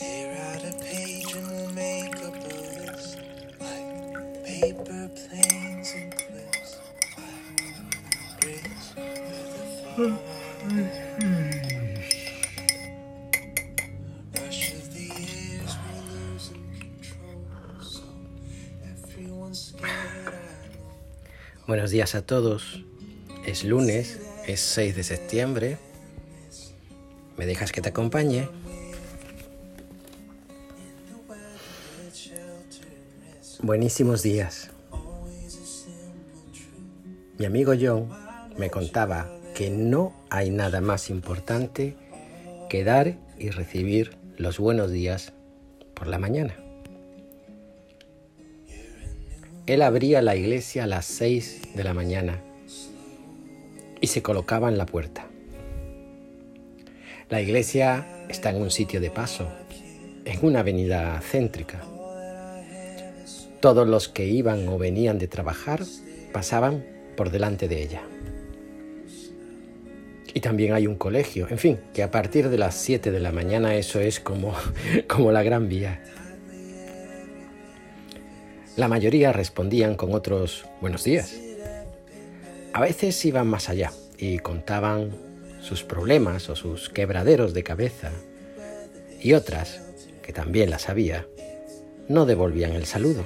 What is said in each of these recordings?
Tear out a page and we'll make up a list like paper planes and clips, like bricks rush of the years we're losing control. So everyone's scared. Buenos días a todos. Es lunes, es 6 de septiembre. ¿Me dejas que te acompañe? Buenísimos días. Mi amigo John me contaba que no hay nada más importante que dar y recibir los buenos días por la mañana. Él abría la iglesia a las 6 de la mañana y se colocaba en la puerta. La iglesia está en un sitio de paso, en una avenida céntrica. Todos los que iban o venían de trabajar pasaban por delante de ella. Y también hay un colegio, en fin, que a partir de las 7 de la mañana eso es como, como la gran vía. La mayoría respondían con otros buenos días. A veces iban más allá y contaban sus problemas o sus quebraderos de cabeza. Y otras, que también las había, no devolvían el saludo.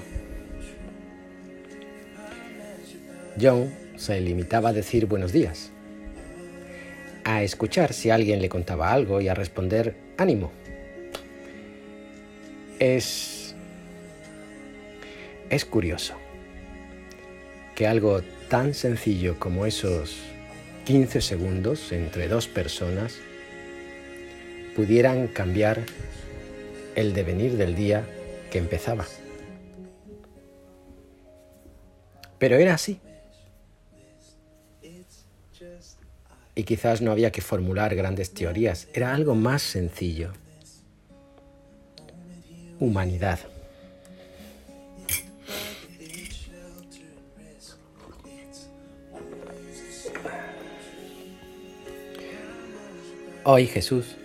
John se limitaba a decir buenos días, a escuchar si alguien le contaba algo y a responder ánimo. Es es curioso que algo tan sencillo como esos 15 segundos entre dos personas pudieran cambiar el devenir del día que empezaba. Pero era así. Y quizás no había que formular grandes teorías, era algo más sencillo. Humanidad. Hoy Jesús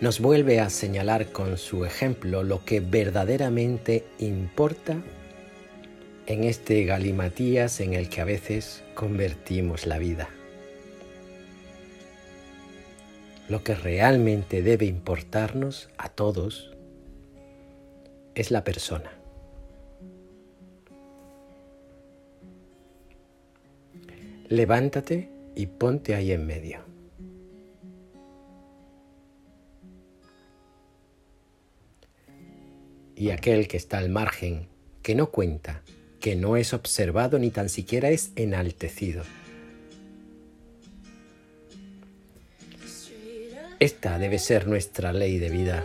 nos vuelve a señalar con su ejemplo lo que verdaderamente importa en este galimatías en el que a veces convertimos la vida. Lo que realmente debe importarnos a todos es la persona. Levántate y ponte ahí en medio. y aquel que está al margen, que no cuenta, que no es observado ni tan siquiera es enaltecido. Esta debe ser nuestra ley de vida,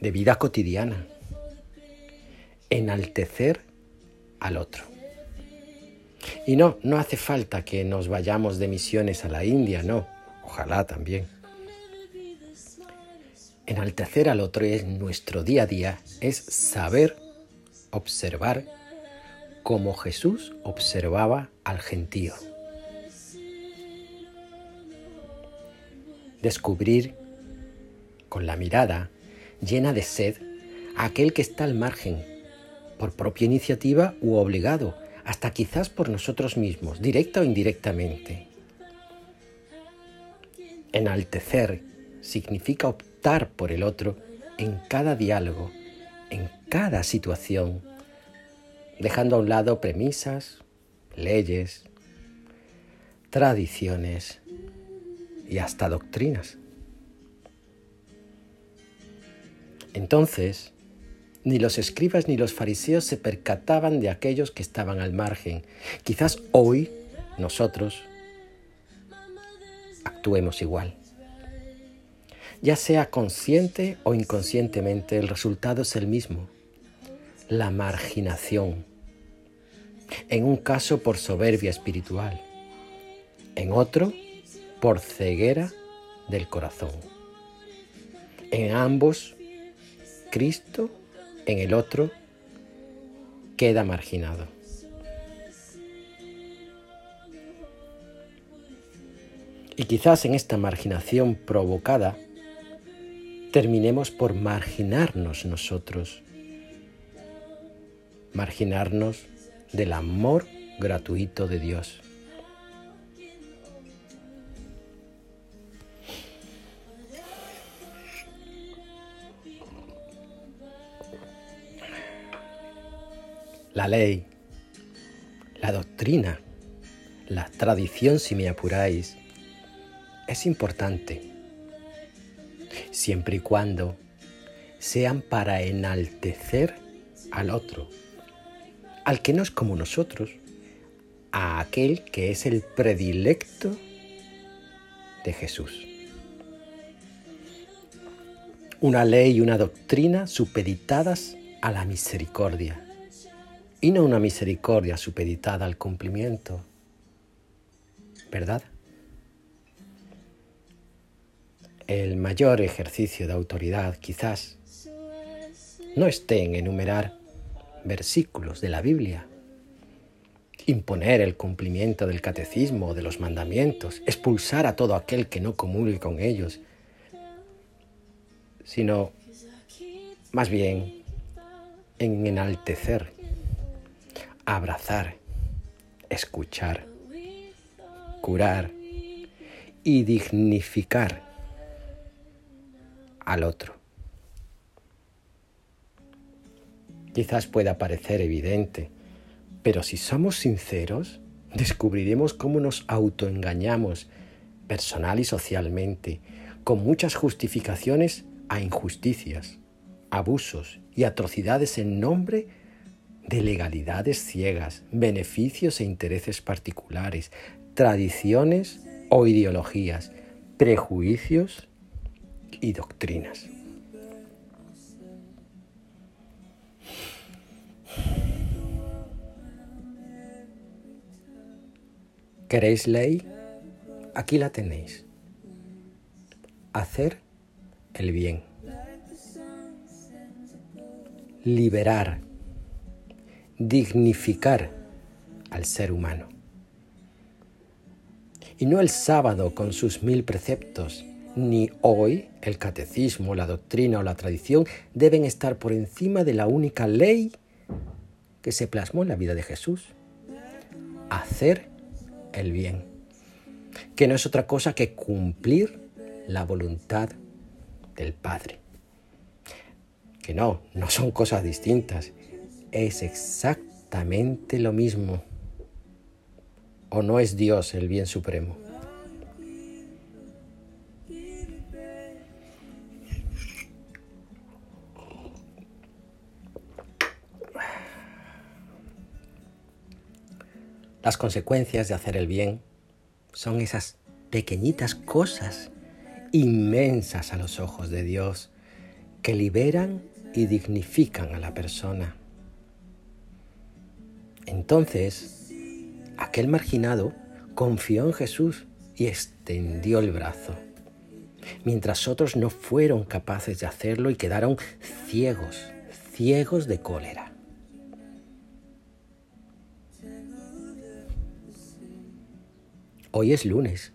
de vida cotidiana, enaltecer al otro. Y no, no hace falta que nos vayamos de misiones a la India, no, ojalá también enaltecer al otro es nuestro día a día, es saber observar como Jesús observaba al gentío. Descubrir con la mirada llena de sed a aquel que está al margen, por propia iniciativa u obligado, hasta quizás por nosotros mismos, directa o indirectamente. Enaltecer significa optar por el otro en cada diálogo, en cada situación, dejando a un lado premisas, leyes, tradiciones y hasta doctrinas. Entonces, ni los escribas ni los fariseos se percataban de aquellos que estaban al margen. Quizás hoy nosotros actuemos igual. Ya sea consciente o inconscientemente, el resultado es el mismo, la marginación. En un caso por soberbia espiritual, en otro por ceguera del corazón. En ambos, Cristo, en el otro, queda marginado. Y quizás en esta marginación provocada terminemos por marginarnos nosotros, marginarnos del amor gratuito de Dios. La ley, la doctrina, la tradición, si me apuráis, es importante, siempre y cuando sean para enaltecer al otro, al que no es como nosotros, a aquel que es el predilecto de Jesús. Una ley y una doctrina supeditadas a la misericordia y no una misericordia supeditada al cumplimiento. ¿Verdad? El mayor ejercicio de autoridad quizás no esté en enumerar versículos de la Biblia, imponer el cumplimiento del catecismo o de los mandamientos, expulsar a todo aquel que no comulgue con ellos, sino más bien en enaltecer, abrazar, escuchar, curar y dignificar al otro. Quizás pueda parecer evidente, pero si somos sinceros, descubriremos cómo nos autoengañamos personal y socialmente, con muchas justificaciones a injusticias, abusos y atrocidades en nombre de legalidades ciegas, beneficios e intereses particulares, tradiciones o ideologías, prejuicios y doctrinas. ¿Queréis ley? Aquí la tenéis. Hacer el bien. Liberar. Dignificar al ser humano. Y no el sábado con sus mil preceptos, ni hoy el catecismo, la doctrina o la tradición deben estar por encima de la única ley que se plasmó en la vida de Jesús. Hacer el bien, que no es otra cosa que cumplir la voluntad del Padre. Que no, no son cosas distintas, es exactamente lo mismo. ¿O no es Dios el bien supremo? Las consecuencias de hacer el bien son esas pequeñitas cosas inmensas a los ojos de Dios que liberan y dignifican a la persona. Entonces, aquel marginado confió en Jesús y extendió el brazo, mientras otros no fueron capaces de hacerlo y quedaron ciegos, ciegos de cólera. Hoy es lunes.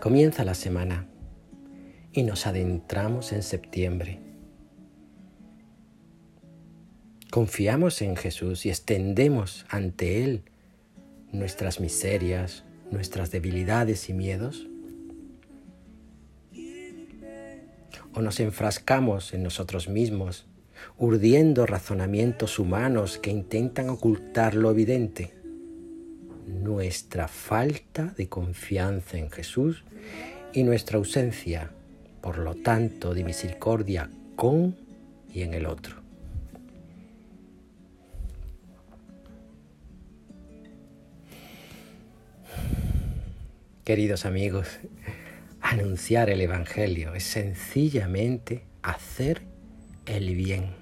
Comienza la semana y nos adentramos en septiembre. Confiamos en Jesús y extendemos ante Él nuestras miserias, nuestras debilidades y miedos. O nos enfrascamos en nosotros mismos, urdiendo razonamientos humanos que intentan ocultar lo evidente nuestra falta de confianza en Jesús y nuestra ausencia, por lo tanto, de misericordia con y en el otro. Queridos amigos, anunciar el Evangelio es sencillamente hacer el bien.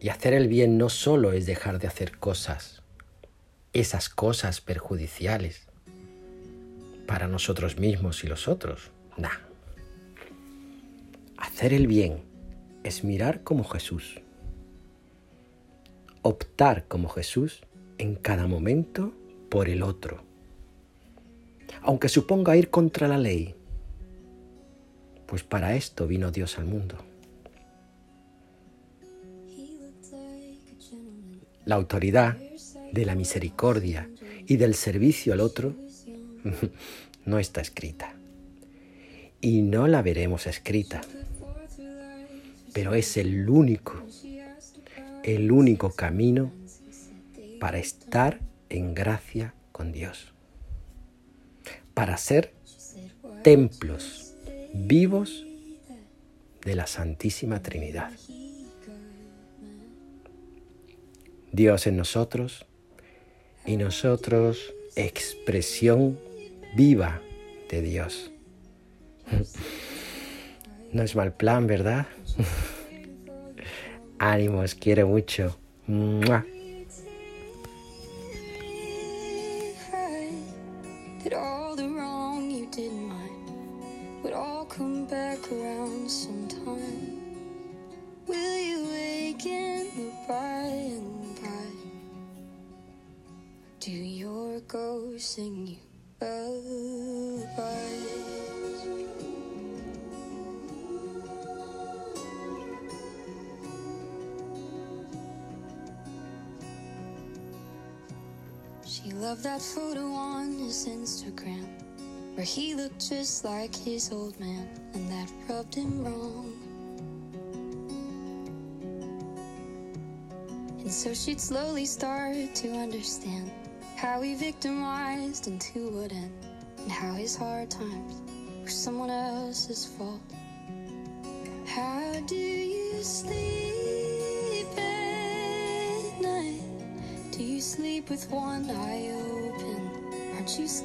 Y hacer el bien no solo es dejar de hacer cosas, esas cosas perjudiciales para nosotros mismos y los otros. Nah. Hacer el bien es mirar como Jesús. Optar como Jesús en cada momento por el otro. Aunque suponga ir contra la ley. Pues para esto vino Dios al mundo. La autoridad de la misericordia y del servicio al otro no está escrita. Y no la veremos escrita. Pero es el único, el único camino para estar en gracia con Dios. Para ser templos vivos de la Santísima Trinidad. Dios en nosotros y nosotros expresión viva de Dios. No es mal plan, ¿verdad? Ánimos, quiere mucho. Sing you lullabies? She loved that photo on his Instagram Where he looked just like his old man And that rubbed him wrong And so she'd slowly start to understand how he victimized and to what end, and how his hard times were someone else's fault. How do you sleep at night? Do you sleep with one eye open? Aren't you?